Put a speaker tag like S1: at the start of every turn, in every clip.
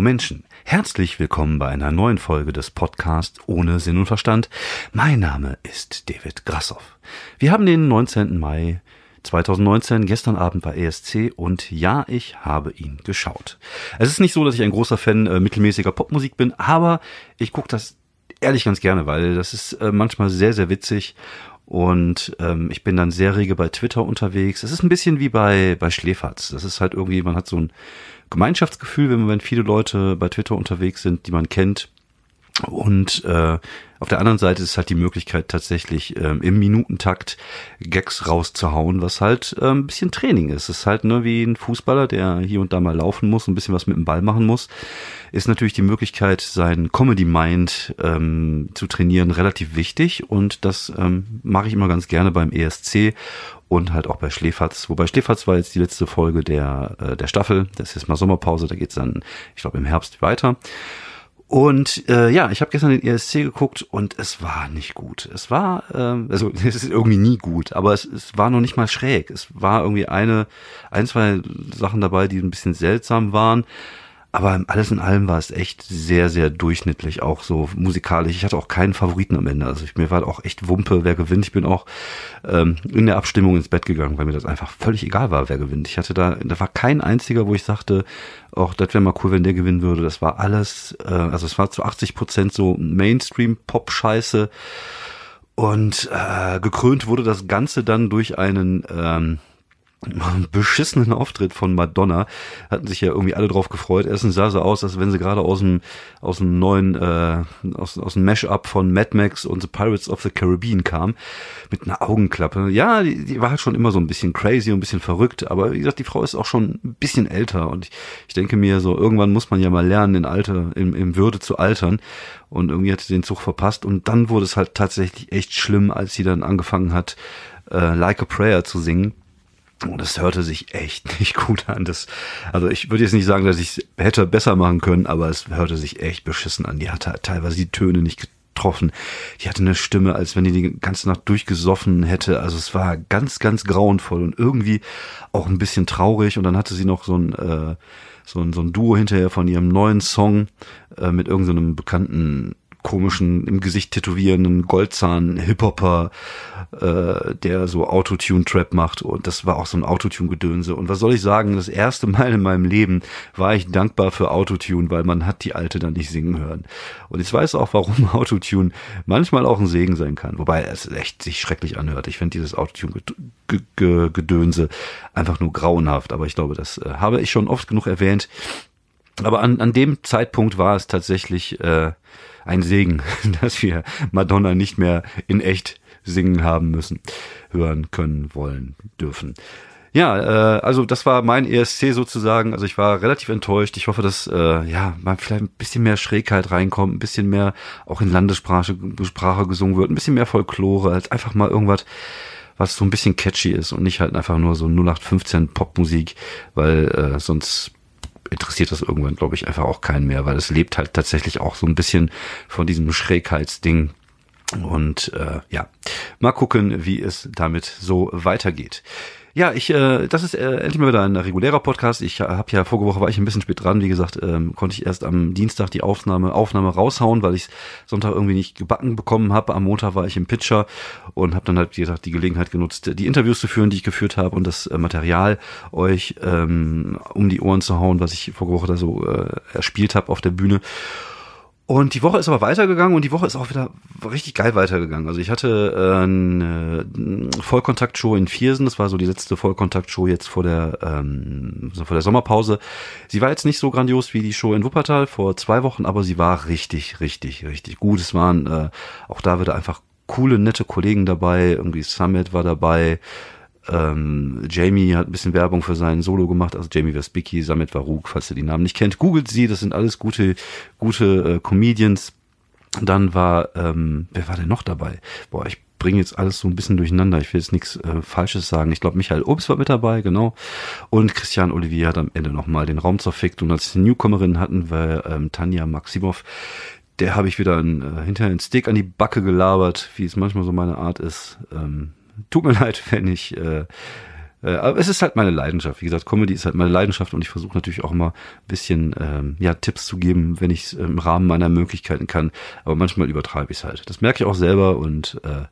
S1: Menschen, herzlich willkommen bei einer neuen Folge des Podcasts ohne Sinn und Verstand. Mein Name ist David Grassoff. Wir haben den 19. Mai 2019, gestern Abend war ESC und ja, ich habe ihn geschaut. Es ist nicht so, dass ich ein großer Fan äh, mittelmäßiger Popmusik bin, aber ich gucke das ehrlich ganz gerne, weil das ist äh, manchmal sehr, sehr witzig und ähm, ich bin dann sehr rege bei Twitter unterwegs. Es ist ein bisschen wie bei, bei Schläferz. Das ist halt irgendwie, man hat so ein Gemeinschaftsgefühl, wenn, wenn viele Leute bei Twitter unterwegs sind, die man kennt. Und äh, auf der anderen Seite ist halt die Möglichkeit tatsächlich ähm, im Minutentakt Gags rauszuhauen, was halt äh, ein bisschen Training ist. Es ist halt ne, wie ein Fußballer, der hier und da mal laufen muss, ein bisschen was mit dem Ball machen muss, ist natürlich die Möglichkeit, sein Comedy Mind ähm, zu trainieren, relativ wichtig. Und das ähm, mache ich immer ganz gerne beim ESC und halt auch bei Schläferz. Wobei Schläferz war jetzt die letzte Folge der, äh, der Staffel. Das ist mal Sommerpause, da geht's dann, ich glaube, im Herbst weiter. Und äh, ja, ich habe gestern den ESC geguckt und es war nicht gut. Es war, ähm, also es ist irgendwie nie gut, aber es, es war noch nicht mal schräg. Es war irgendwie eine, ein, zwei Sachen dabei, die ein bisschen seltsam waren. Aber alles in allem war es echt sehr, sehr durchschnittlich, auch so musikalisch. Ich hatte auch keinen Favoriten am Ende. Also ich, mir war auch echt Wumpe, wer gewinnt. Ich bin auch ähm, in der Abstimmung ins Bett gegangen, weil mir das einfach völlig egal war, wer gewinnt. Ich hatte da, da war kein einziger, wo ich sagte, auch das wäre mal cool, wenn der gewinnen würde. Das war alles, äh, also es war zu 80 Prozent so Mainstream-Pop-Scheiße. Und äh, gekrönt wurde das Ganze dann durch einen ähm, beschissenen Auftritt von Madonna. Hatten sich ja irgendwie alle drauf gefreut. Erstens sah sie aus, als wenn sie gerade aus dem, aus dem neuen, äh, aus, aus dem Mash-up von Mad Max und The Pirates of the Caribbean kam. Mit einer Augenklappe. Ja, die, die war halt schon immer so ein bisschen crazy und ein bisschen verrückt. Aber wie gesagt, die Frau ist auch schon ein bisschen älter. Und ich, ich denke mir so, irgendwann muss man ja mal lernen, in Alter, im, im Würde zu altern. Und irgendwie hat sie den Zug verpasst. Und dann wurde es halt tatsächlich echt schlimm, als sie dann angefangen hat, äh, Like a Prayer zu singen und es hörte sich echt nicht gut an. Das, also ich würde jetzt nicht sagen, dass ich es hätte besser machen können, aber es hörte sich echt beschissen an. Die hatte teilweise die Töne nicht getroffen. Die hatte eine Stimme, als wenn die die ganze Nacht durchgesoffen hätte. Also es war ganz, ganz grauenvoll und irgendwie auch ein bisschen traurig. Und dann hatte sie noch so ein, äh, so ein, so ein Duo hinterher von ihrem neuen Song äh, mit irgendeinem so bekannten komischen, im Gesicht tätowierenden Goldzahn-Hip-Hopper, äh, der so Autotune-Trap macht. Und das war auch so ein Autotune-Gedönse. Und was soll ich sagen, das erste Mal in meinem Leben war ich dankbar für Autotune, weil man hat die Alte dann nicht singen hören. Und ich weiß auch, warum Autotune manchmal auch ein Segen sein kann. Wobei es echt sich schrecklich anhört. Ich finde dieses Autotune-Gedönse einfach nur grauenhaft. Aber ich glaube, das äh, habe ich schon oft genug erwähnt. Aber an, an dem Zeitpunkt war es tatsächlich äh, ein Segen, dass wir Madonna nicht mehr in echt singen haben müssen, hören können, wollen, dürfen. Ja, äh, also das war mein ESC sozusagen. Also ich war relativ enttäuscht. Ich hoffe, dass äh, ja mal vielleicht ein bisschen mehr Schrägheit reinkommt, ein bisschen mehr auch in Landessprache Sprache gesungen wird, ein bisschen mehr Folklore, als einfach mal irgendwas, was so ein bisschen catchy ist und nicht halt einfach nur so 0815 Popmusik, weil äh, sonst interessiert das irgendwann, glaube ich, einfach auch keinen mehr, weil es lebt halt tatsächlich auch so ein bisschen von diesem Schrägheitsding. Und äh, ja, mal gucken, wie es damit so weitergeht. Ja, ich, äh, das ist äh, endlich mal wieder ein regulärer Podcast. Ich äh, habe ja vorige Woche war ich ein bisschen spät dran. Wie gesagt, ähm, konnte ich erst am Dienstag die Aufnahme Aufnahme raushauen, weil ich Sonntag irgendwie nicht gebacken bekommen habe. Am Montag war ich im Pitcher und habe dann halt wie gesagt die Gelegenheit genutzt, die Interviews zu führen, die ich geführt habe und das äh, Material euch ähm, um die Ohren zu hauen, was ich vorige Woche da so äh, erspielt habe auf der Bühne. Und die Woche ist aber weitergegangen und die Woche ist auch wieder richtig geil weitergegangen. Also ich hatte äh, eine Vollkontaktshow in Viersen, das war so die letzte Vollkontaktshow jetzt vor der ähm, vor der Sommerpause. Sie war jetzt nicht so grandios wie die Show in Wuppertal vor zwei Wochen, aber sie war richtig, richtig, richtig gut. Es waren äh, auch da wieder einfach coole, nette Kollegen dabei. Irgendwie Summit war dabei. Ähm, Jamie hat ein bisschen Werbung für seinen Solo gemacht, also Jamie Vesbicki, Samet Varuk, falls ihr die Namen nicht kennt, googelt sie, das sind alles gute, gute äh, Comedians. Dann war, ähm, wer war denn noch dabei? Boah, ich bringe jetzt alles so ein bisschen durcheinander. Ich will jetzt nichts äh, Falsches sagen. Ich glaube, Michael Obst war mit dabei, genau. Und Christian Olivier hat am Ende nochmal den Raum zerfickt. Und als Newcomerin hatten wir ähm, Tanja Maximov. Der habe ich wieder ein, äh, hinterher einen Steak an die Backe gelabert, wie es manchmal so meine Art ist. Ähm, tut mir leid, wenn ich, äh, Äh, aber es ist halt meine Leidenschaft. Wie gesagt, Comedy ist halt meine Leidenschaft und ich versuche natürlich auch immer ein bisschen ähm, ja, Tipps zu geben, wenn ich es im Rahmen meiner Möglichkeiten kann. Aber manchmal übertreibe ich es halt. Das merke ich auch selber und äh,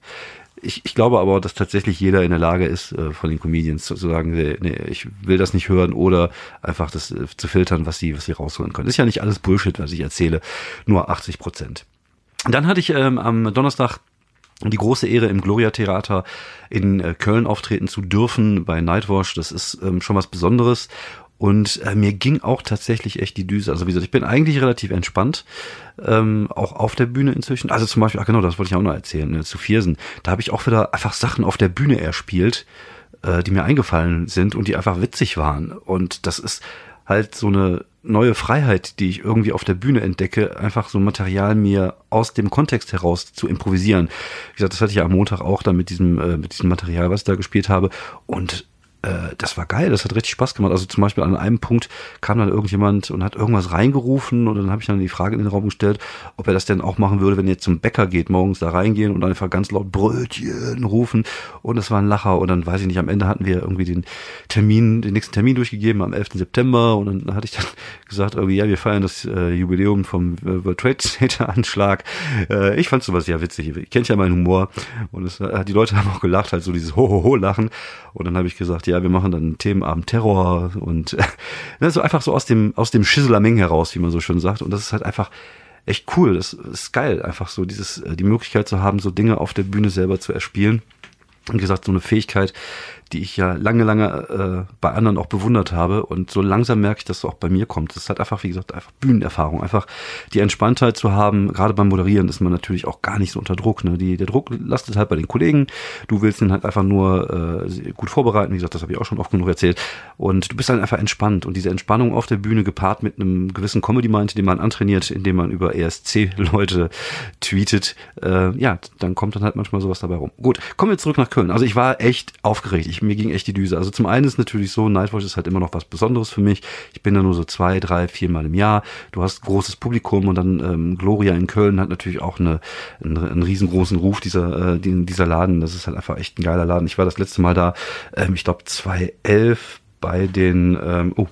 S1: ich, ich glaube aber, dass tatsächlich jeder in der Lage ist, äh, von den Comedians zu, zu sagen, nee, nee, ich will das nicht hören oder einfach das äh, zu filtern, was sie, was sie rausholen können. ist ja nicht alles Bullshit, was ich erzähle, nur 80 Prozent. Dann hatte ich ähm, am Donnerstag die große Ehre im Gloria Theater in äh, Köln auftreten zu dürfen bei Nightwash. Das ist ähm, schon was Besonderes. Und äh, mir ging auch tatsächlich echt die Düse. Also wie gesagt, ich bin eigentlich relativ entspannt, ähm, auch auf der Bühne inzwischen. Also zum Beispiel, ach genau, das wollte ich auch noch erzählen, ne, zu Viersen. Da habe ich auch wieder einfach Sachen auf der Bühne erspielt, äh, die mir eingefallen sind und die einfach witzig waren. Und das ist halt so eine neue Freiheit, die ich irgendwie auf der Bühne entdecke, einfach so Material mir aus dem Kontext heraus zu improvisieren. Wie gesagt, das hatte ich ja am Montag auch dann mit diesem, äh, mit diesem Material, was ich da gespielt habe. Und äh, das war geil, das hat richtig Spaß gemacht. Also zum Beispiel an einem Punkt kam dann irgendjemand und hat irgendwas reingerufen und dann habe ich dann die Frage in den Raum gestellt, ob er das denn auch machen würde, wenn jetzt zum Bäcker geht, morgens da reingehen und einfach ganz laut Brötchen rufen und das war ein Lacher und dann weiß ich nicht, am Ende hatten wir irgendwie den Termin, den nächsten Termin durchgegeben am 11. September und dann hatte ich dann gesagt, irgendwie, ja, wir feiern das äh, Jubiläum vom äh, World Trade Center Anschlag. Äh, ich fand sowas ja witzig, ich kennt ja meinen Humor und es, äh, die Leute haben auch gelacht, halt so dieses Ho-Ho-Ho-Lachen und dann habe ich gesagt, ja, wir machen dann Themenabend Terror und äh, so einfach so aus dem, aus dem Schisselameng heraus, wie man so schön sagt. Und das ist halt einfach echt cool. Das ist geil, einfach so dieses, äh, die Möglichkeit zu haben, so Dinge auf der Bühne selber zu erspielen. Wie gesagt, so eine Fähigkeit, die ich ja lange, lange äh, bei anderen auch bewundert habe. Und so langsam merke ich, dass es auch bei mir kommt. Das ist halt einfach, wie gesagt, einfach Bühnenerfahrung. Einfach die Entspanntheit zu haben. Gerade beim Moderieren ist man natürlich auch gar nicht so unter Druck. Ne? Die, der Druck lastet halt bei den Kollegen. Du willst ihn halt einfach nur äh, gut vorbereiten. Wie gesagt, das habe ich auch schon oft genug erzählt. Und du bist halt einfach entspannt. Und diese Entspannung auf der Bühne gepaart mit einem gewissen Comedy-Mind, den man antrainiert, indem man über ESC-Leute tweetet, äh, ja, dann kommt dann halt manchmal sowas dabei rum. Gut, kommen wir zurück nach Köln. Also ich war echt aufgeregt. Ich ich, mir ging echt die Düse. Also zum einen ist natürlich so, Nightwatch ist halt immer noch was Besonderes für mich. Ich bin da nur so zwei, drei, vier Mal im Jahr. Du hast großes Publikum und dann ähm, Gloria in Köln hat natürlich auch eine, einen, einen riesengroßen Ruf, dieser, äh, dieser Laden. Das ist halt einfach echt ein geiler Laden. Ich war das letzte Mal da, ähm, ich glaube 2011 bei den, ähm, oh,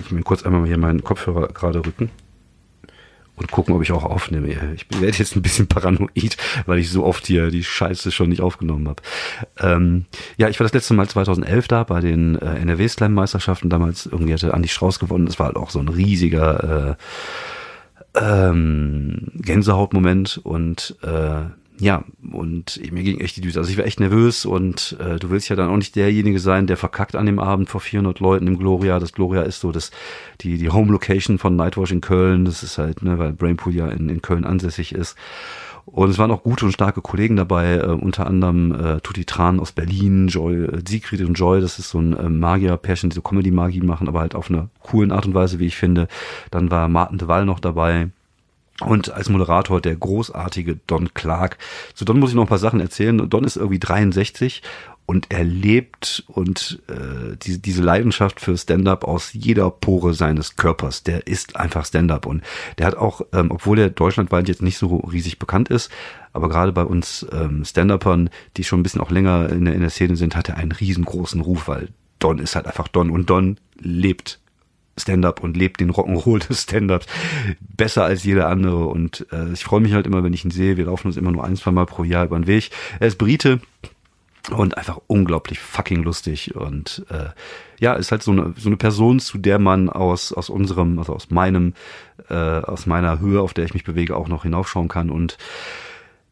S1: ich mir kurz einmal hier meinen Kopfhörer gerade rücken und gucken, ob ich auch aufnehme. Ich werde jetzt ein bisschen paranoid, weil ich so oft hier die Scheiße schon nicht aufgenommen habe. Ähm, ja, ich war das letzte Mal 2011 da bei den äh, NRW Slam Meisterschaften. Damals irgendwie hatte Andi Strauß gewonnen. Das war halt auch so ein riesiger äh, ähm, Gänsehautmoment und äh, ja, und mir ging echt die Düse. Also ich war echt nervös und äh, du willst ja dann auch nicht derjenige sein, der verkackt an dem Abend vor 400 Leuten im Gloria. Das Gloria ist so das, die, die Home Location von Nightwash in Köln. Das ist halt, ne, weil Brainpool ja in, in Köln ansässig ist. Und es waren auch gute und starke Kollegen dabei, äh, unter anderem äh, Tutti Tran aus Berlin, Joy, äh, Siegfried und Joy, das ist so ein äh, Magier-Pärchen, die so Comedy-Magie machen, aber halt auf einer coolen Art und Weise, wie ich finde. Dann war Martin de Waal noch dabei und als Moderator der großartige Don Clark. Zu Don muss ich noch ein paar Sachen erzählen. Don ist irgendwie 63 und er lebt und äh, diese, diese Leidenschaft für Stand-up aus jeder Pore seines Körpers. Der ist einfach Stand-up und der hat auch, ähm, obwohl er deutschlandweit jetzt nicht so riesig bekannt ist, aber gerade bei uns ähm, Stand-Upern, die schon ein bisschen auch länger in der, in der Szene sind, hat er einen riesengroßen Ruf, weil Don ist halt einfach Don und Don lebt Stand-up und lebt den Rock'n'Roll des Stand-ups besser als jeder andere. Und äh, ich freue mich halt immer, wenn ich ihn sehe. Wir laufen uns immer nur ein, zwei Mal pro Jahr über den Weg. Er ist Brite und einfach unglaublich fucking lustig. Und äh, ja, ist halt so eine, so eine Person, zu der man aus, aus unserem, also aus meinem, äh, aus meiner Höhe, auf der ich mich bewege, auch noch hinaufschauen kann. Und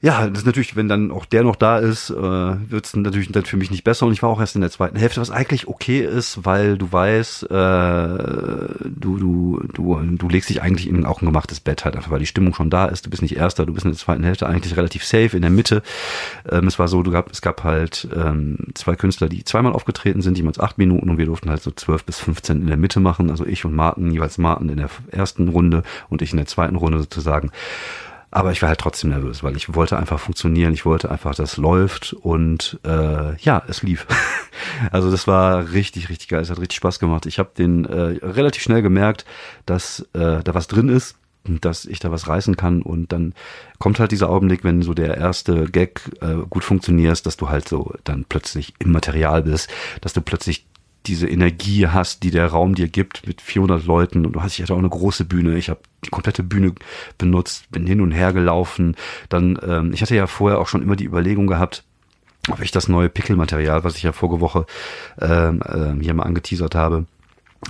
S1: ja, das ist natürlich, wenn dann auch der noch da ist, äh, wird es natürlich dann für mich nicht besser. Und ich war auch erst in der zweiten Hälfte, was eigentlich okay ist, weil du weißt, äh, du, du, du, du legst dich eigentlich in auch ein gemachtes Bett halt einfach, weil die Stimmung schon da ist. Du bist nicht Erster, du bist in der zweiten Hälfte eigentlich relativ safe in der Mitte. Ähm, es war so, du gab, es gab halt ähm, zwei Künstler, die zweimal aufgetreten sind, jeweils acht Minuten und wir durften halt so zwölf bis fünfzehn in der Mitte machen. Also ich und Martin, jeweils Martin in der ersten Runde und ich in der zweiten Runde sozusagen. Aber ich war halt trotzdem nervös, weil ich wollte einfach funktionieren, ich wollte einfach, dass läuft und äh, ja, es lief. also das war richtig, richtig geil, es hat richtig Spaß gemacht. Ich habe den äh, relativ schnell gemerkt, dass äh, da was drin ist dass ich da was reißen kann und dann kommt halt dieser Augenblick, wenn so der erste Gag äh, gut funktioniert, dass du halt so dann plötzlich im Material bist, dass du plötzlich diese Energie hast, die der Raum dir gibt mit 400 Leuten und du hast ich hatte auch eine große Bühne, ich habe die komplette Bühne benutzt, bin hin und her gelaufen, dann ähm, ich hatte ja vorher auch schon immer die Überlegung gehabt, ob ich das neue Pickelmaterial, was ich ja vorige Woche ähm, äh, hier mal angeteasert habe,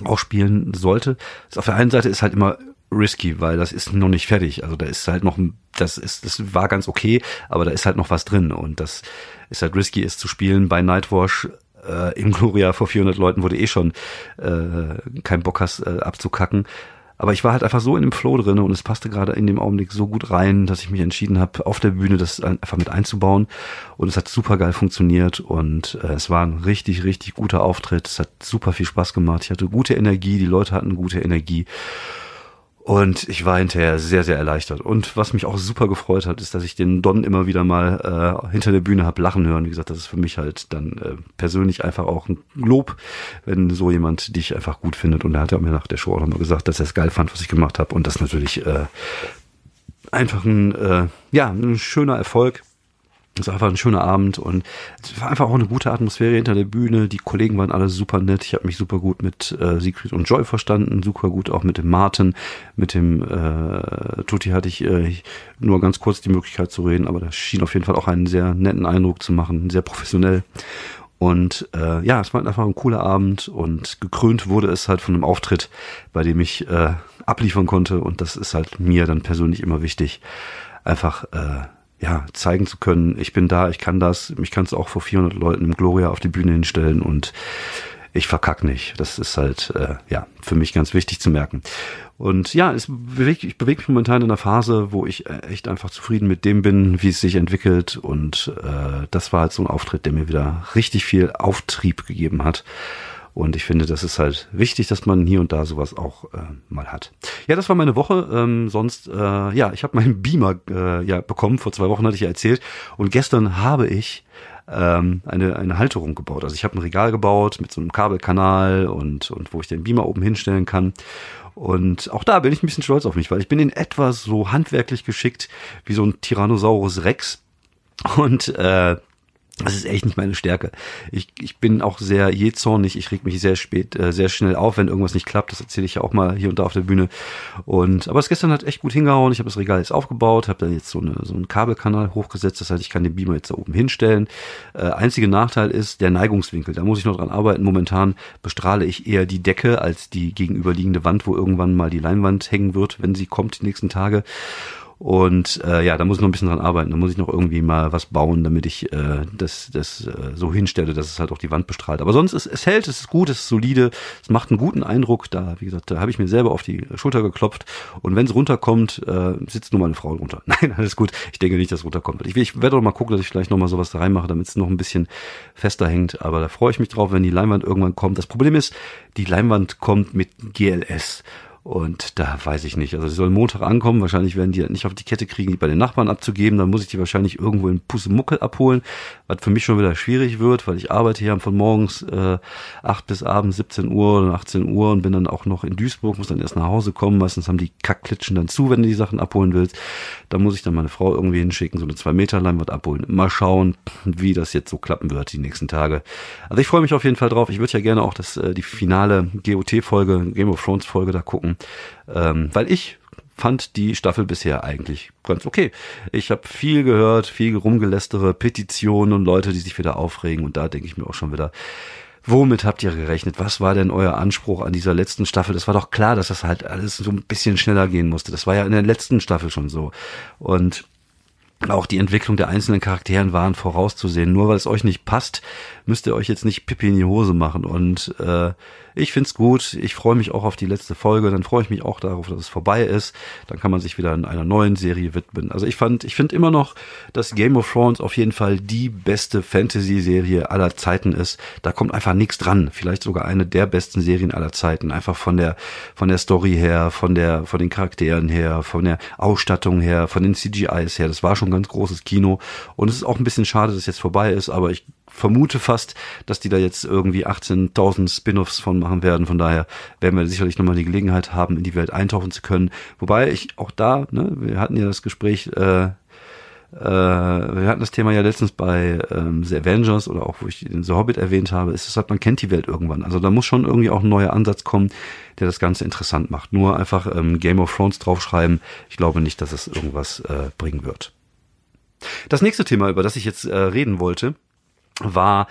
S1: auch spielen sollte. Das auf der einen Seite ist halt immer risky, weil das ist noch nicht fertig. Also da ist halt noch, das ist, das war ganz okay, aber da ist halt noch was drin und das ist halt risky, ist zu spielen bei Nightwash äh, im Gloria vor 400 Leuten, wo du eh schon äh, keinen Bock hast äh, abzukacken. Aber ich war halt einfach so in dem Flow drin und es passte gerade in dem Augenblick so gut rein, dass ich mich entschieden habe, auf der Bühne das einfach mit einzubauen. Und es hat super geil funktioniert und äh, es war ein richtig, richtig guter Auftritt. Es hat super viel Spaß gemacht. Ich hatte gute Energie, die Leute hatten gute Energie. Und ich war hinterher sehr, sehr erleichtert. Und was mich auch super gefreut hat, ist, dass ich den Don immer wieder mal äh, hinter der Bühne hab lachen hören. Wie gesagt, das ist für mich halt dann äh, persönlich einfach auch ein Lob, wenn so jemand dich einfach gut findet. Und er hat ja mir nach der Show auch nochmal gesagt, dass er es geil fand, was ich gemacht habe. Und das natürlich äh, einfach ein, äh, ja, ein schöner Erfolg. Es war einfach ein schöner Abend und es war einfach auch eine gute Atmosphäre hinter der Bühne. Die Kollegen waren alle super nett. Ich habe mich super gut mit äh, Siegfried und Joy verstanden, super gut auch mit dem Martin, mit dem äh, Tutti hatte ich äh, nur ganz kurz die Möglichkeit zu reden, aber das schien auf jeden Fall auch einen sehr netten Eindruck zu machen, sehr professionell. Und äh, ja, es war einfach ein cooler Abend und gekrönt wurde es halt von einem Auftritt, bei dem ich äh, abliefern konnte und das ist halt mir dann persönlich immer wichtig, einfach äh, ja, zeigen zu können, ich bin da, ich kann das, mich kannst du auch vor 400 Leuten im Gloria auf die Bühne hinstellen und ich verkack nicht. Das ist halt, äh, ja, für mich ganz wichtig zu merken. Und ja, es bewegt, ich bewege mich momentan in einer Phase, wo ich äh, echt einfach zufrieden mit dem bin, wie es sich entwickelt. Und äh, das war halt so ein Auftritt, der mir wieder richtig viel Auftrieb gegeben hat. Und ich finde, das ist halt wichtig, dass man hier und da sowas auch äh, mal hat. Ja, das war meine Woche. Ähm, sonst, äh, ja, ich habe meinen Beamer äh, ja bekommen. Vor zwei Wochen hatte ich ja erzählt. Und gestern habe ich ähm, eine, eine Halterung gebaut. Also ich habe ein Regal gebaut mit so einem Kabelkanal und, und wo ich den Beamer oben hinstellen kann. Und auch da bin ich ein bisschen stolz auf mich, weil ich bin in etwa so handwerklich geschickt wie so ein Tyrannosaurus Rex. Und äh, das ist echt nicht meine Stärke. Ich, ich bin auch sehr jähzornig. Ich reg mich sehr spät, äh, sehr schnell auf, wenn irgendwas nicht klappt. Das erzähle ich ja auch mal hier und da auf der Bühne. Und aber es gestern hat echt gut hingehauen. Ich habe das Regal jetzt aufgebaut, habe dann jetzt so, eine, so einen Kabelkanal hochgesetzt. Das heißt, ich kann den Beamer jetzt da oben hinstellen. Äh, einzige Nachteil ist der Neigungswinkel. Da muss ich noch dran arbeiten. Momentan bestrahle ich eher die Decke als die gegenüberliegende Wand, wo irgendwann mal die Leinwand hängen wird, wenn sie kommt die nächsten Tage. Und äh, ja, da muss ich noch ein bisschen dran arbeiten. Da muss ich noch irgendwie mal was bauen, damit ich äh, das, das äh, so hinstelle, dass es halt auch die Wand bestrahlt. Aber sonst, ist, es hält, es ist gut, es ist solide, es macht einen guten Eindruck. Da, wie gesagt, da habe ich mir selber auf die Schulter geklopft. Und wenn es runterkommt, äh, sitzt nur meine Frau runter. Nein, alles gut. Ich denke nicht, dass es runterkommt. Ich, ich werde doch mal gucken, dass ich vielleicht noch mal sowas da reinmache, damit es noch ein bisschen fester hängt. Aber da freue ich mich drauf, wenn die Leinwand irgendwann kommt. Das Problem ist, die Leinwand kommt mit GLS. Und da weiß ich nicht. Also sie soll Montag ankommen. Wahrscheinlich werden die nicht auf die Kette kriegen, die bei den Nachbarn abzugeben. Dann muss ich die wahrscheinlich irgendwo in Pussemuckel abholen, was für mich schon wieder schwierig wird, weil ich arbeite hier von morgens äh, 8 bis abends 17 Uhr oder 18 Uhr und bin dann auch noch in Duisburg, muss dann erst nach Hause kommen. Meistens haben die Kackklitschen dann zu, wenn du die Sachen abholen willst. Da muss ich dann meine Frau irgendwie hinschicken, so eine zwei Meter Leinwand abholen. Mal schauen, wie das jetzt so klappen wird die nächsten Tage. Also ich freue mich auf jeden Fall drauf. Ich würde ja gerne auch das, äh, die finale GOT-Folge, Game of Thrones-Folge da gucken ähm, weil ich fand die Staffel bisher eigentlich ganz okay. Ich habe viel gehört, viel rumgelästere, Petitionen und Leute, die sich wieder aufregen und da denke ich mir auch schon wieder, womit habt ihr gerechnet? Was war denn euer Anspruch an dieser letzten Staffel? Das war doch klar, dass das halt alles so ein bisschen schneller gehen musste. Das war ja in der letzten Staffel schon so. Und auch die Entwicklung der einzelnen Charakteren waren vorauszusehen. Nur weil es euch nicht passt, müsst ihr euch jetzt nicht Pippi in die Hose machen. Und äh, ich find's gut. Ich freue mich auch auf die letzte Folge. Dann freue ich mich auch darauf, dass es vorbei ist. Dann kann man sich wieder in einer neuen Serie widmen. Also ich fand, ich finde immer noch, dass Game of Thrones auf jeden Fall die beste Fantasy-Serie aller Zeiten ist. Da kommt einfach nichts dran. Vielleicht sogar eine der besten Serien aller Zeiten. Einfach von der, von der Story her, von der, von den Charakteren her, von der Ausstattung her, von den CGIs her. Das war schon ein ganz großes Kino. Und es ist auch ein bisschen schade, dass es jetzt vorbei ist, aber ich vermute fast, dass die da jetzt irgendwie 18.000 Spin-offs von machen werden. Von daher werden wir sicherlich nochmal die Gelegenheit haben, in die Welt eintauchen zu können. Wobei ich auch da, ne, wir hatten ja das Gespräch, äh, äh, wir hatten das Thema ja letztens bei ähm, The Avengers oder auch wo ich den The Hobbit erwähnt habe, ist es halt, man kennt die Welt irgendwann. Also da muss schon irgendwie auch ein neuer Ansatz kommen, der das Ganze interessant macht. Nur einfach ähm, Game of Thrones draufschreiben, ich glaube nicht, dass es irgendwas äh, bringen wird. Das nächste Thema, über das ich jetzt äh, reden wollte, war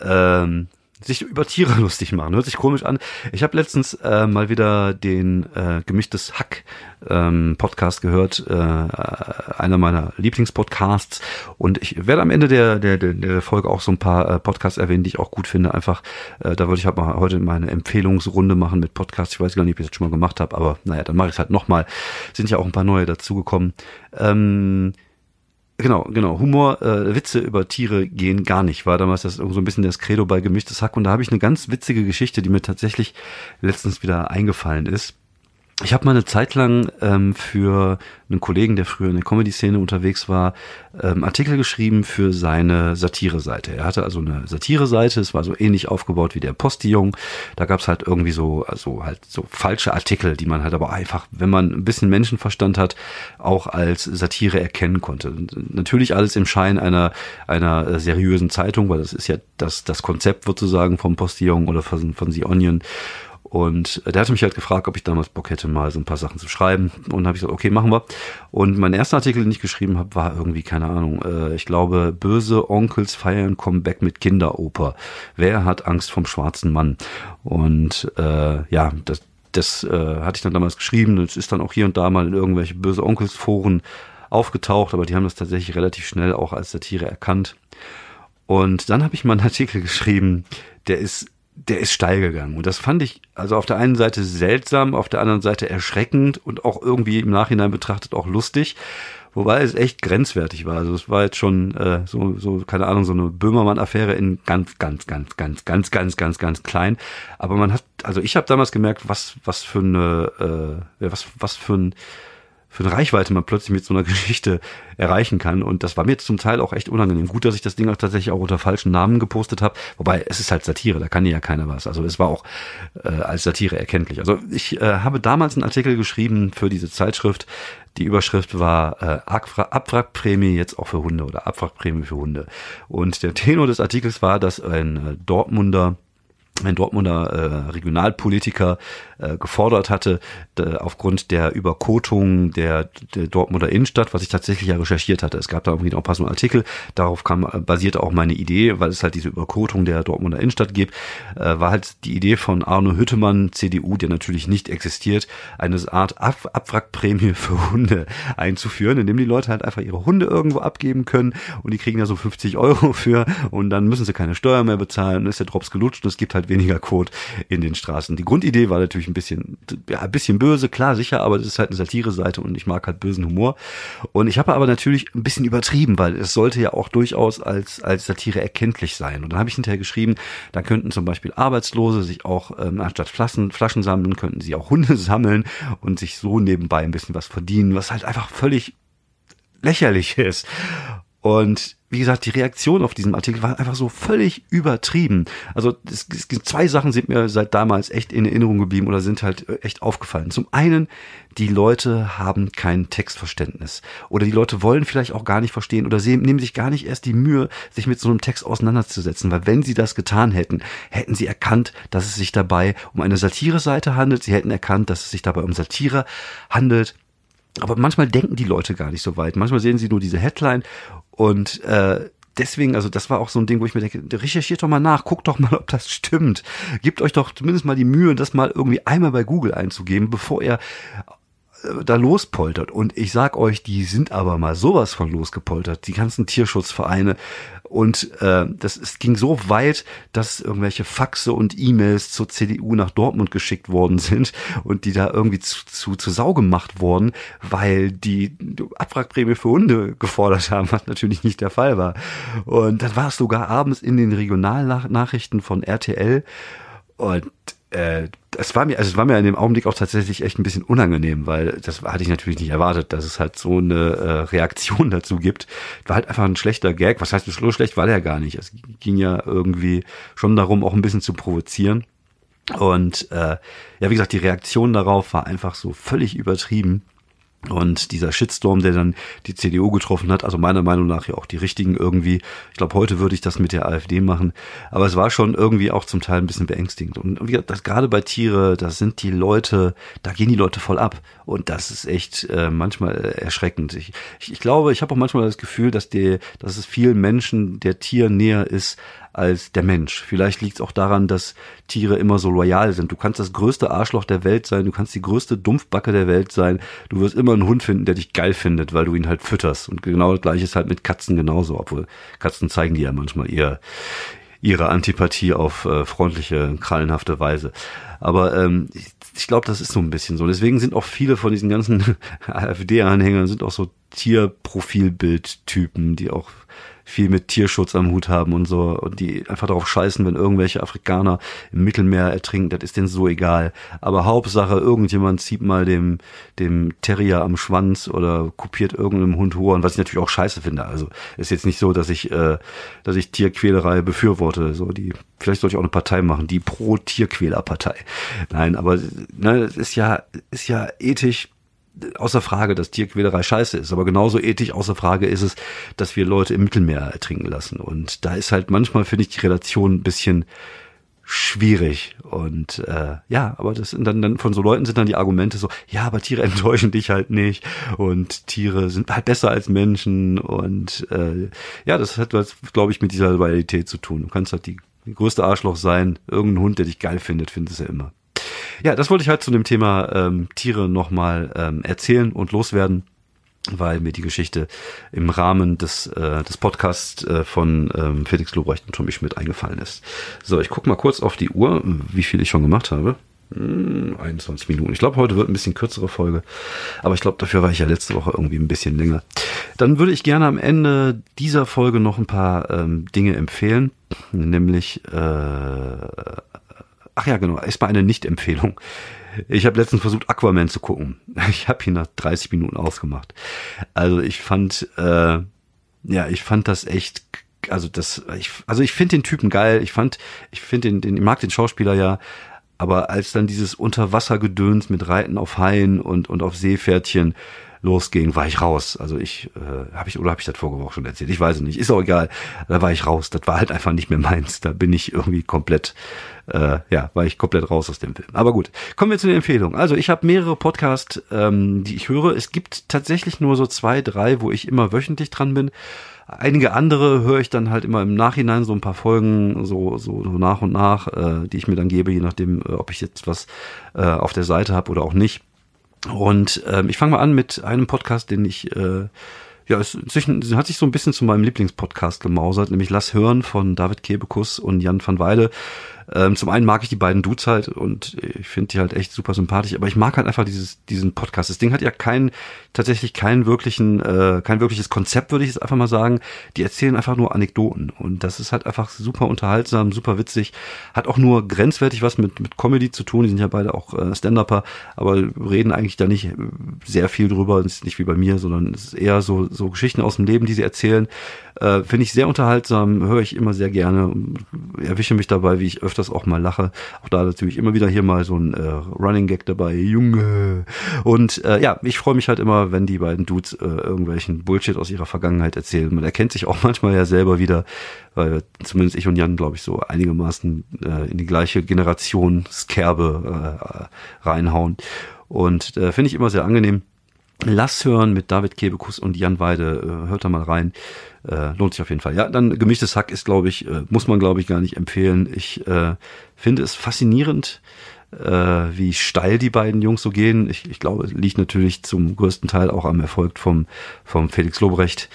S1: ähm, sich über Tiere lustig machen. Hört sich komisch an. Ich habe letztens äh, mal wieder den äh, gemischtes Hack ähm, Podcast gehört, äh, einer meiner Lieblingspodcasts. Und ich werde am Ende der, der, der Folge auch so ein paar äh, Podcasts erwähnen, die ich auch gut finde. Einfach, äh, da würde ich halt mal heute meine Empfehlungsrunde machen mit Podcasts. Ich weiß gar nicht, ob ich das schon mal gemacht habe, aber naja, dann mache ich es halt nochmal. Sind ja auch ein paar neue dazugekommen. Ähm, Genau, genau. Humor, äh, Witze über Tiere gehen gar nicht. War damals das so ein bisschen das Credo bei gemischtes Hack. Und da habe ich eine ganz witzige Geschichte, die mir tatsächlich letztens wieder eingefallen ist. Ich habe mal eine Zeit lang ähm, für einen Kollegen, der früher in der Comedy-Szene unterwegs war, ähm, Artikel geschrieben für seine Satire-Seite. Er hatte also eine Satire-Seite, es war so ähnlich aufgebaut wie der Postillon. Da gab's halt irgendwie so, also halt so falsche Artikel, die man halt aber einfach, wenn man ein bisschen Menschenverstand hat, auch als Satire erkennen konnte. Und natürlich alles im Schein einer, einer seriösen Zeitung, weil das ist ja das, das Konzept sozusagen vom Postillon oder von, von The Onion. Und der hatte mich halt gefragt, ob ich damals Bock hätte, mal so ein paar Sachen zu schreiben. Und habe ich gesagt, okay, machen wir. Und mein erster Artikel, den ich geschrieben habe, war irgendwie, keine Ahnung, äh, ich glaube, böse Onkels feiern Comeback mit Kinderoper. Wer hat Angst vom schwarzen Mann? Und äh, ja, das, das äh, hatte ich dann damals geschrieben. Das ist dann auch hier und da mal in irgendwelche böse Onkels-Foren aufgetaucht, aber die haben das tatsächlich relativ schnell auch als Satire erkannt. Und dann habe ich mal einen Artikel geschrieben, der ist der ist steil gegangen. Und das fand ich also auf der einen Seite seltsam, auf der anderen Seite erschreckend und auch irgendwie im Nachhinein betrachtet auch lustig. Wobei es echt grenzwertig war. Also es war jetzt schon äh, so, so, keine Ahnung, so eine Böhmermann-Affäre in ganz, ganz, ganz, ganz, ganz, ganz, ganz, ganz klein. Aber man hat, also ich habe damals gemerkt, was, was für eine, äh, was, was für ein für eine Reichweite man plötzlich mit so einer Geschichte erreichen kann. Und das war mir zum Teil auch echt unangenehm. Gut, dass ich das Ding auch tatsächlich auch unter falschen Namen gepostet habe. Wobei, es ist halt Satire, da kann ja keiner was. Also es war auch äh, als Satire erkenntlich. Also ich äh, habe damals einen Artikel geschrieben für diese Zeitschrift. Die Überschrift war äh, Abwrackprämie jetzt auch für Hunde oder Abwrackprämie für Hunde. Und der Tenor des Artikels war, dass ein äh, Dortmunder ein Dortmunder äh, Regionalpolitiker äh, gefordert hatte, aufgrund der Überkotung der, der Dortmunder Innenstadt, was ich tatsächlich ja recherchiert hatte. Es gab da irgendwie auch passende Artikel, darauf kam, äh, basierte auch meine Idee, weil es halt diese Überkotung der Dortmunder Innenstadt gibt, äh, war halt die Idee von Arno Hüttemann, CDU, der natürlich nicht existiert, eine Art Ab Abwrackprämie für Hunde einzuführen, indem die Leute halt einfach ihre Hunde irgendwo abgeben können und die kriegen da so 50 Euro für und dann müssen sie keine Steuer mehr bezahlen, ist der Drops gelutscht und es gibt halt weniger Code in den Straßen. Die Grundidee war natürlich ein bisschen, ja, ein bisschen böse, klar, sicher, aber das ist halt eine Satire-Seite und ich mag halt bösen Humor. Und ich habe aber natürlich ein bisschen übertrieben, weil es sollte ja auch durchaus als, als Satire erkenntlich sein. Und dann habe ich hinterher geschrieben, da könnten zum Beispiel Arbeitslose sich auch, ähm, anstatt Flaschen, Flaschen sammeln, könnten sie auch Hunde sammeln und sich so nebenbei ein bisschen was verdienen, was halt einfach völlig lächerlich ist. Und wie gesagt, die Reaktion auf diesen Artikel war einfach so völlig übertrieben. Also es, es, zwei Sachen sind mir seit damals echt in Erinnerung geblieben oder sind halt äh, echt aufgefallen. Zum einen, die Leute haben kein Textverständnis oder die Leute wollen vielleicht auch gar nicht verstehen oder sie nehmen sich gar nicht erst die Mühe, sich mit so einem Text auseinanderzusetzen, weil wenn sie das getan hätten, hätten sie erkannt, dass es sich dabei um eine Satire-Seite handelt. Sie hätten erkannt, dass es sich dabei um Satire handelt. Aber manchmal denken die Leute gar nicht so weit. Manchmal sehen sie nur diese Headline und äh, deswegen, also das war auch so ein Ding, wo ich mir denke, recherchiert doch mal nach, guckt doch mal, ob das stimmt. Gebt euch doch zumindest mal die Mühe, das mal irgendwie einmal bei Google einzugeben, bevor ihr da lospoltert. Und ich sag euch, die sind aber mal sowas von losgepoltert. Die ganzen Tierschutzvereine, und äh, das es ging so weit, dass irgendwelche Faxe und E-Mails zur CDU nach Dortmund geschickt worden sind und die da irgendwie zu, zu, zu Sau gemacht wurden, weil die Abwrackprämie für Hunde gefordert haben, was natürlich nicht der Fall war. Und dann war es sogar abends in den Regionalnachrichten von RTL und äh, es war mir, also es war mir in dem Augenblick auch tatsächlich echt ein bisschen unangenehm, weil das hatte ich natürlich nicht erwartet, dass es halt so eine äh, Reaktion dazu gibt. War halt einfach ein schlechter Gag. Was heißt, so schlecht war der gar nicht. Es ging ja irgendwie schon darum, auch ein bisschen zu provozieren. Und äh, ja, wie gesagt, die Reaktion darauf war einfach so völlig übertrieben. Und dieser Shitstorm, der dann die CDU getroffen hat, also meiner Meinung nach ja auch die richtigen irgendwie. Ich glaube, heute würde ich das mit der AfD machen. Aber es war schon irgendwie auch zum Teil ein bisschen beängstigend. Und wie gesagt, gerade bei Tiere, da sind die Leute, da gehen die Leute voll ab. Und das ist echt äh, manchmal äh, erschreckend. Ich, ich, ich glaube, ich habe auch manchmal das Gefühl, dass, die, dass es vielen Menschen der Tier näher ist, als der Mensch. Vielleicht liegt es auch daran, dass Tiere immer so loyal sind. Du kannst das größte Arschloch der Welt sein, du kannst die größte Dumpfbacke der Welt sein. Du wirst immer einen Hund finden, der dich geil findet, weil du ihn halt fütterst. Und genau das gleiche ist halt mit Katzen genauso, obwohl Katzen zeigen dir ja manchmal ihr, ihre Antipathie auf äh, freundliche, krallenhafte Weise. Aber ähm, ich, ich glaube, das ist so ein bisschen so. Deswegen sind auch viele von diesen ganzen AfD-Anhängern sind auch so Tierprofilbildtypen, die auch viel mit Tierschutz am Hut haben und so und die einfach darauf scheißen, wenn irgendwelche Afrikaner im Mittelmeer ertrinken, das ist denen so egal. Aber Hauptsache, irgendjemand zieht mal dem, dem Terrier am Schwanz oder kopiert irgendeinem Hund Horn, was ich natürlich auch scheiße finde. Also ist jetzt nicht so, dass ich, äh, dass ich Tierquälerei befürworte. So die, vielleicht sollte ich auch eine Partei machen, die Pro-Tierquäler-Partei. Nein, aber ne, ist ja, ist ja ethisch außer Frage, dass Tierquälerei scheiße ist, aber genauso ethisch außer Frage ist es, dass wir Leute im Mittelmeer ertrinken lassen. Und da ist halt manchmal, finde ich, die Relation ein bisschen schwierig. Und äh, ja, aber das sind dann, dann von so Leuten sind dann die Argumente so, ja, aber Tiere enttäuschen dich halt nicht und Tiere sind halt besser als Menschen und äh, ja, das hat was, glaube ich, mit dieser Loyalität zu tun. Du kannst halt die, die größte Arschloch sein, irgendein Hund, der dich geil findet, findest du ja immer. Ja, das wollte ich halt zu dem Thema ähm, Tiere nochmal ähm, erzählen und loswerden weil mir die Geschichte im Rahmen des, äh, des Podcasts äh, von ähm, Felix Lobrecht und Tommy Schmidt eingefallen ist. So, ich gucke mal kurz auf die Uhr, wie viel ich schon gemacht habe. Hm, 21 Minuten. Ich glaube, heute wird ein bisschen kürzere Folge, aber ich glaube, dafür war ich ja letzte Woche irgendwie ein bisschen länger. Dann würde ich gerne am Ende dieser Folge noch ein paar ähm, Dinge empfehlen, nämlich äh, Ach ja, genau. Erstmal eine Nicht-Empfehlung. Ich habe letztens versucht, Aquaman zu gucken. Ich habe ihn nach 30 Minuten ausgemacht. Also ich fand, äh, ja, ich fand das echt, also das, ich, also ich finde den Typen geil. Ich fand, ich finde den, den, ich mag den Schauspieler ja. Aber als dann dieses Unterwassergedöns mit Reiten auf Haien und, und auf Seepferdchen, losging, war ich raus. Also ich, äh, habe ich, oder habe ich das vorige Woche schon erzählt? Ich weiß es nicht. Ist auch egal. Da war ich raus. Das war halt einfach nicht mehr meins. Da bin ich irgendwie komplett, äh, ja, war ich komplett raus aus dem Film. Aber gut, kommen wir zu den Empfehlungen. Also ich habe mehrere Podcasts, ähm, die ich höre. Es gibt tatsächlich nur so zwei, drei, wo ich immer wöchentlich dran bin. Einige andere höre ich dann halt immer im Nachhinein, so ein paar Folgen, so, so, so nach und nach, äh, die ich mir dann gebe, je nachdem, äh, ob ich jetzt was äh, auf der Seite habe oder auch nicht. Und ähm, ich fange mal an mit einem Podcast, den ich äh, ja, es inzwischen hat sich so ein bisschen zu meinem Lieblingspodcast gemausert, nämlich Lass hören von David Kebekus und Jan van Weide. Ähm, zum einen mag ich die beiden Dudes halt und ich finde die halt echt super sympathisch, aber ich mag halt einfach dieses, diesen Podcast. Das Ding hat ja kein, tatsächlich keinen wirklichen, äh, kein wirkliches Konzept, würde ich jetzt einfach mal sagen. Die erzählen einfach nur Anekdoten und das ist halt einfach super unterhaltsam, super witzig. Hat auch nur grenzwertig was mit, mit Comedy zu tun. Die sind ja beide auch äh, Stand-Upper, aber reden eigentlich da nicht sehr viel drüber. Es ist nicht wie bei mir, sondern es ist eher so, so Geschichten aus dem Leben, die sie erzählen. Äh, Finde ich sehr unterhaltsam, höre ich immer sehr gerne, erwische mich dabei, wie ich öfters auch mal lache. Auch da natürlich immer wieder hier mal so ein äh, Running Gag dabei, Junge. Und äh, ja, ich freue mich halt immer, wenn die beiden Dudes äh, irgendwelchen Bullshit aus ihrer Vergangenheit erzählen. Man erkennt sich auch manchmal ja selber wieder, weil zumindest ich und Jan, glaube ich, so einigermaßen äh, in die gleiche Generationskerbe äh, reinhauen. Und äh, finde ich immer sehr angenehm. Lass hören mit David Kebekus und Jan Weide. Äh, hört da mal rein. Äh, lohnt sich auf jeden Fall. Ja, dann gemischtes Hack ist, glaube ich, äh, muss man, glaube ich, gar nicht empfehlen. Ich äh, finde es faszinierend, äh, wie steil die beiden Jungs so gehen. Ich, ich glaube, liegt natürlich zum größten Teil auch am Erfolg vom, vom Felix Lobrecht,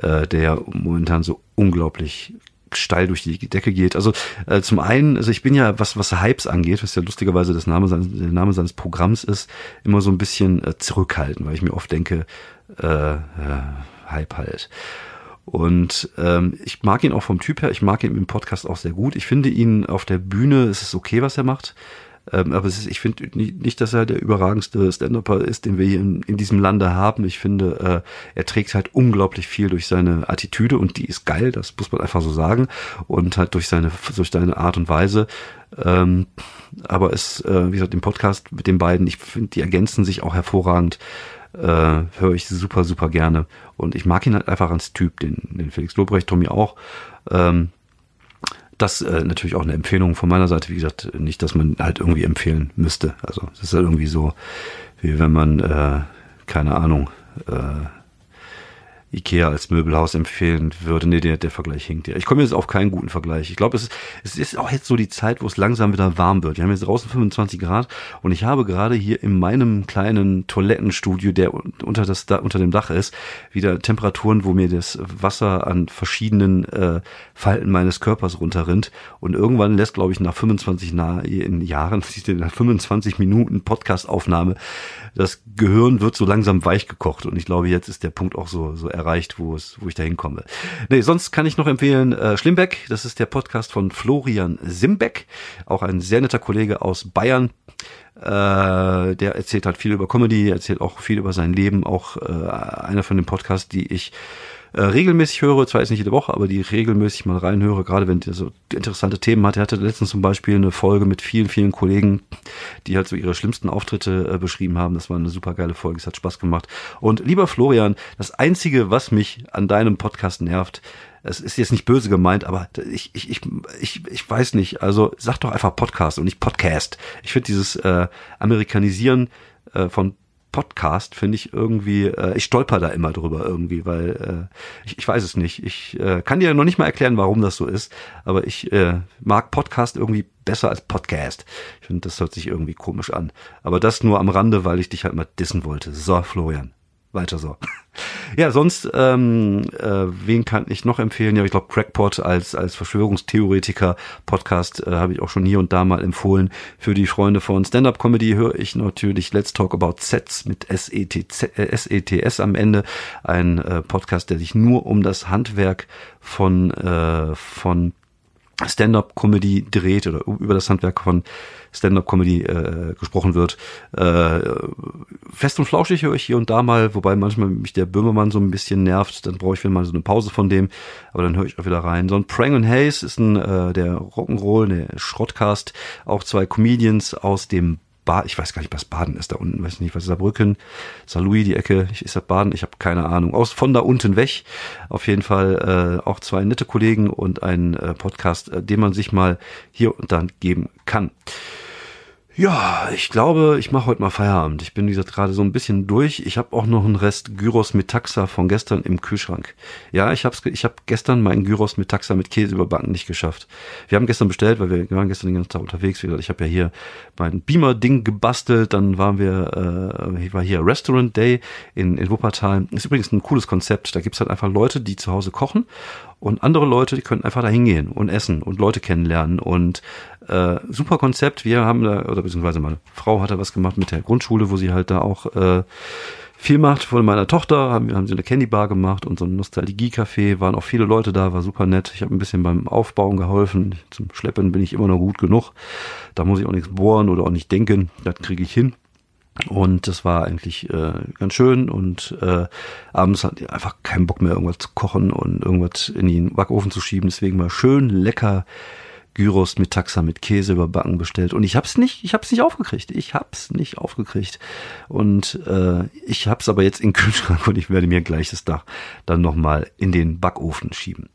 S1: äh, der momentan so unglaublich steil durch die Decke geht. Also äh, zum einen, also ich bin ja, was was Hypes angeht, was ja lustigerweise das Name seines, der Name seines Programms ist, immer so ein bisschen äh, zurückhaltend, weil ich mir oft denke, äh, äh, Hype halt. Und ähm, ich mag ihn auch vom Typ her, ich mag ihn im Podcast auch sehr gut. Ich finde ihn auf der Bühne, es ist okay, was er macht. Ähm, aber ist, ich finde nicht, dass er der überragendste Stand-Upper ist, den wir hier in, in diesem Lande haben. Ich finde, äh, er trägt halt unglaublich viel durch seine Attitüde und die ist geil, das muss man einfach so sagen. Und halt durch seine, durch seine Art und Weise. Ähm, aber es, äh, wie gesagt, im Podcast mit den beiden, ich finde, die ergänzen sich auch hervorragend. Äh, höre ich super, super gerne. Und ich mag ihn halt einfach als Typ, den, den Felix Lobrecht, Tommy auch. Ähm, das äh, natürlich auch eine Empfehlung von meiner Seite. Wie gesagt, nicht, dass man halt irgendwie empfehlen müsste. Also es ist halt irgendwie so, wie wenn man, äh, keine Ahnung, äh, Ikea als Möbelhaus empfehlen würde. Nee, der, der Vergleich hinkt ja. Ich komme jetzt auf keinen guten Vergleich. Ich glaube, es ist, es ist auch jetzt so die Zeit, wo es langsam wieder warm wird. Wir haben jetzt draußen 25 Grad und ich habe gerade hier in meinem kleinen Toilettenstudio, der unter, das, unter dem Dach ist, wieder Temperaturen, wo mir das Wasser an verschiedenen äh, Falten meines Körpers runterrinnt. Und irgendwann lässt, glaube ich, nach 25 in Jahren, nach 25 Minuten Podcastaufnahme, das Gehirn wird so langsam weich gekocht. Und ich glaube, jetzt ist der Punkt auch so, so erreicht, wo es, wo ich da hinkomme. Nee, sonst kann ich noch empfehlen, äh, Schlimbeck, das ist der Podcast von Florian Simbeck, auch ein sehr netter Kollege aus Bayern. Äh, der erzählt halt viel über Comedy, erzählt auch viel über sein Leben, auch äh, einer von den Podcasts, die ich äh, regelmäßig höre, zwar jetzt nicht jede Woche, aber die regelmäßig mal reinhöre, gerade wenn der so interessante Themen hat. Er hatte letztens zum Beispiel eine Folge mit vielen, vielen Kollegen, die halt so ihre schlimmsten Auftritte äh, beschrieben haben. Das war eine super geile Folge, es hat Spaß gemacht. Und lieber Florian, das Einzige, was mich an deinem Podcast nervt, es ist jetzt nicht böse gemeint, aber ich, ich, ich, ich, ich weiß nicht. Also sag doch einfach Podcast und nicht Podcast. Ich finde dieses äh, Amerikanisieren äh, von Podcast finde ich irgendwie, äh, ich stolper da immer drüber irgendwie, weil äh, ich, ich weiß es nicht. Ich äh, kann dir noch nicht mal erklären, warum das so ist, aber ich äh, mag Podcast irgendwie besser als Podcast. Ich finde, das hört sich irgendwie komisch an. Aber das nur am Rande, weil ich dich halt mal dissen wollte. So, Florian weiter so. Ja, sonst, ähm, äh, wen kann ich noch empfehlen? Ja, ich glaube, Crackpot als, als Verschwörungstheoretiker-Podcast äh, habe ich auch schon hier und da mal empfohlen. Für die Freunde von Stand-Up-Comedy höre ich natürlich Let's Talk About Sets mit SETS äh, am Ende. Ein äh, Podcast, der sich nur um das Handwerk von, äh, von Stand-up-Comedy dreht oder über das Handwerk von Stand-up-Comedy äh, gesprochen wird. Äh, fest und flauschig höre ich hier und da mal, wobei manchmal mich der Böhmermann so ein bisschen nervt, dann brauche ich wieder mal so eine Pause von dem, aber dann höre ich auch wieder rein. So ein Prang and Hayes ist ein äh, der Rock'n'Roll, der Schrottcast, auch zwei Comedians aus dem Bad, ich weiß gar nicht, was Baden ist da unten, weiß nicht, was ist Saarbrücken, Saarlouis, die Ecke, ist das Baden, ich habe keine Ahnung. Aus von da unten weg. Auf jeden Fall äh, auch zwei nette Kollegen und ein äh, Podcast, äh, den man sich mal hier und dann geben kann. Ja, ich glaube, ich mache heute mal Feierabend. Ich bin, wie gesagt, gerade so ein bisschen durch. Ich habe auch noch einen Rest Gyros mit Taxa von gestern im Kühlschrank. Ja, ich habe ich hab gestern meinen Gyros mit Taxa mit Käse überbacken nicht geschafft. Wir haben gestern bestellt, weil wir waren gestern den ganzen Tag unterwegs. Wie gesagt, ich habe ja hier mein Beamer-Ding gebastelt. Dann waren wir, äh, war hier Restaurant Day in, in Wuppertal. Ist übrigens ein cooles Konzept. Da gibt's halt einfach Leute, die zu Hause kochen und andere Leute, die können einfach da hingehen und essen und Leute kennenlernen. Und äh, super Konzept. Wir haben da, oder beziehungsweise meine Frau hat da was gemacht mit der Grundschule, wo sie halt da auch äh, viel macht. Von meiner Tochter haben, haben sie eine Candy Bar gemacht und so ein Nostalgie-Café. Waren auch viele Leute da, war super nett. Ich habe ein bisschen beim Aufbauen geholfen. Zum Schleppen bin ich immer noch gut genug. Da muss ich auch nichts bohren oder auch nicht denken. Das kriege ich hin. Und das war eigentlich äh, ganz schön und äh, abends hat einfach keinen Bock mehr, irgendwas zu kochen und irgendwas in den Backofen zu schieben. Deswegen mal schön lecker Gyros mit Taxa mit Käse überbacken bestellt. Und ich hab's nicht, ich hab's nicht aufgekriegt. Ich hab's nicht aufgekriegt. Und äh, ich hab's aber jetzt in den Kühlschrank und ich werde mir gleich das Dach dann nochmal in den Backofen schieben.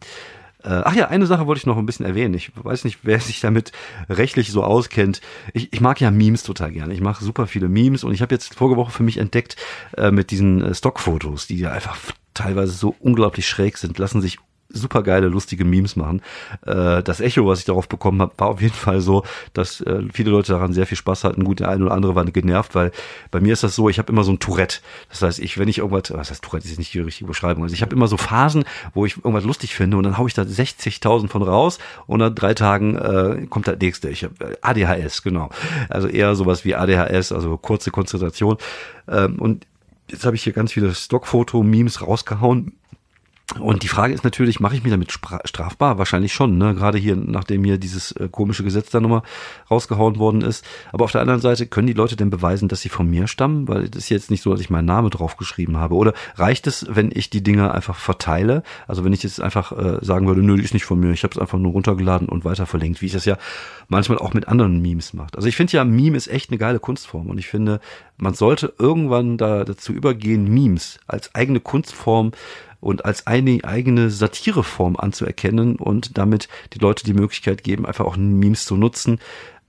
S1: Äh, ach ja, eine Sache wollte ich noch ein bisschen erwähnen. Ich weiß nicht, wer sich damit rechtlich so auskennt. Ich, ich mag ja Memes total gerne. Ich mache super viele Memes und ich habe jetzt vorige Woche für mich entdeckt äh, mit diesen äh, Stockfotos, die ja einfach teilweise so unglaublich schräg sind, lassen sich super geile, lustige Memes machen. Äh, das Echo, was ich darauf bekommen habe, war auf jeden Fall so, dass äh, viele Leute daran sehr viel Spaß hatten. Gut, der eine oder andere war genervt, weil bei mir ist das so, ich habe immer so ein Tourette. Das heißt, ich, wenn ich irgendwas, was heißt Tourette, ist nicht die richtige Beschreibung. Also ich habe immer so Phasen, wo ich irgendwas lustig finde und dann hau ich da 60.000 von raus und nach drei Tagen äh, kommt das nächste. Ich hab, äh, ADHS, genau. Also eher sowas wie ADHS, also kurze Konzentration. Ähm, und jetzt habe ich hier ganz viele Stockfoto-Memes rausgehauen und die Frage ist natürlich, mache ich mich damit strafbar? Wahrscheinlich schon, ne? Gerade hier, nachdem hier dieses äh, komische Gesetz da nochmal rausgehauen worden ist. Aber auf der anderen Seite, können die Leute denn beweisen, dass sie von mir stammen? Weil es ist jetzt nicht so, dass ich meinen Namen draufgeschrieben habe. Oder reicht es, wenn ich die Dinger einfach verteile? Also wenn ich jetzt einfach äh, sagen würde, nö, die ist nicht von mir, ich habe es einfach nur runtergeladen und weiter verlinkt, wie ich das ja manchmal auch mit anderen Memes macht. Also ich finde ja, Meme ist echt eine geile Kunstform und ich finde, man sollte irgendwann da dazu übergehen, Memes als eigene Kunstform und als eine eigene Satireform anzuerkennen und damit die Leute die Möglichkeit geben, einfach auch Memes zu nutzen.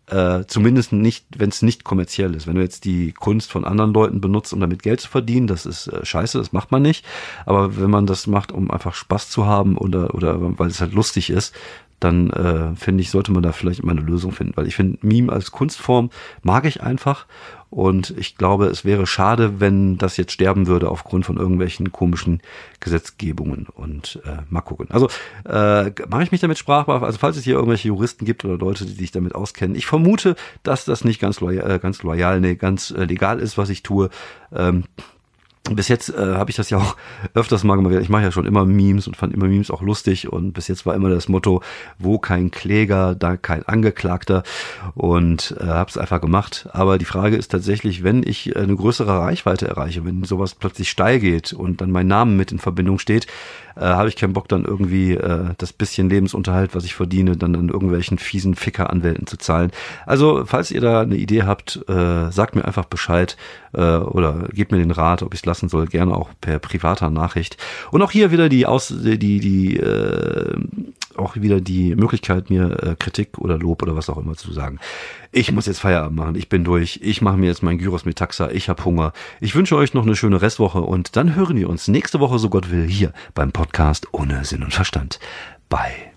S1: Äh, zumindest nicht, wenn es nicht kommerziell ist. Wenn du jetzt die Kunst von anderen Leuten benutzt, um damit Geld zu verdienen, das ist äh, scheiße, das macht man nicht. Aber wenn man das macht, um einfach Spaß zu haben oder, oder weil es halt lustig ist, dann äh, finde ich, sollte man da vielleicht immer eine Lösung finden. Weil ich finde, Meme als Kunstform mag ich einfach und ich glaube, es wäre schade, wenn das jetzt sterben würde aufgrund von irgendwelchen komischen Gesetzgebungen. Und äh, mal gucken. Also äh, mache ich mich damit sprachbar. Also falls es hier irgendwelche Juristen gibt oder Leute, die sich damit auskennen. Ich vermute, dass das nicht ganz loyal, äh, ganz loyal, nee, ganz äh, legal ist, was ich tue. Ähm, bis jetzt äh, habe ich das ja auch öfters mal gemacht. Ich mache ja schon immer Memes und fand immer Memes auch lustig und bis jetzt war immer das Motto, wo kein Kläger, da kein Angeklagter und äh, habe es einfach gemacht. Aber die Frage ist tatsächlich, wenn ich eine größere Reichweite erreiche, wenn sowas plötzlich steil geht und dann mein Name mit in Verbindung steht, äh, habe ich keinen Bock dann irgendwie äh, das bisschen Lebensunterhalt, was ich verdiene, dann an irgendwelchen fiesen Fickeranwälten zu zahlen. Also falls ihr da eine Idee habt, äh, sagt mir einfach Bescheid äh, oder gebt mir den Rat, ob ich es lassen soll, gerne auch per privater Nachricht. Und auch hier wieder die Aus die die äh, auch wieder die Möglichkeit, mir äh, Kritik oder Lob oder was auch immer zu sagen. Ich muss jetzt Feierabend machen, ich bin durch, ich mache mir jetzt mein Gyros mit Taxa, ich habe Hunger. Ich wünsche euch noch eine schöne Restwoche und dann hören wir uns nächste Woche, so Gott will, hier beim Podcast ohne Sinn und Verstand. Bye.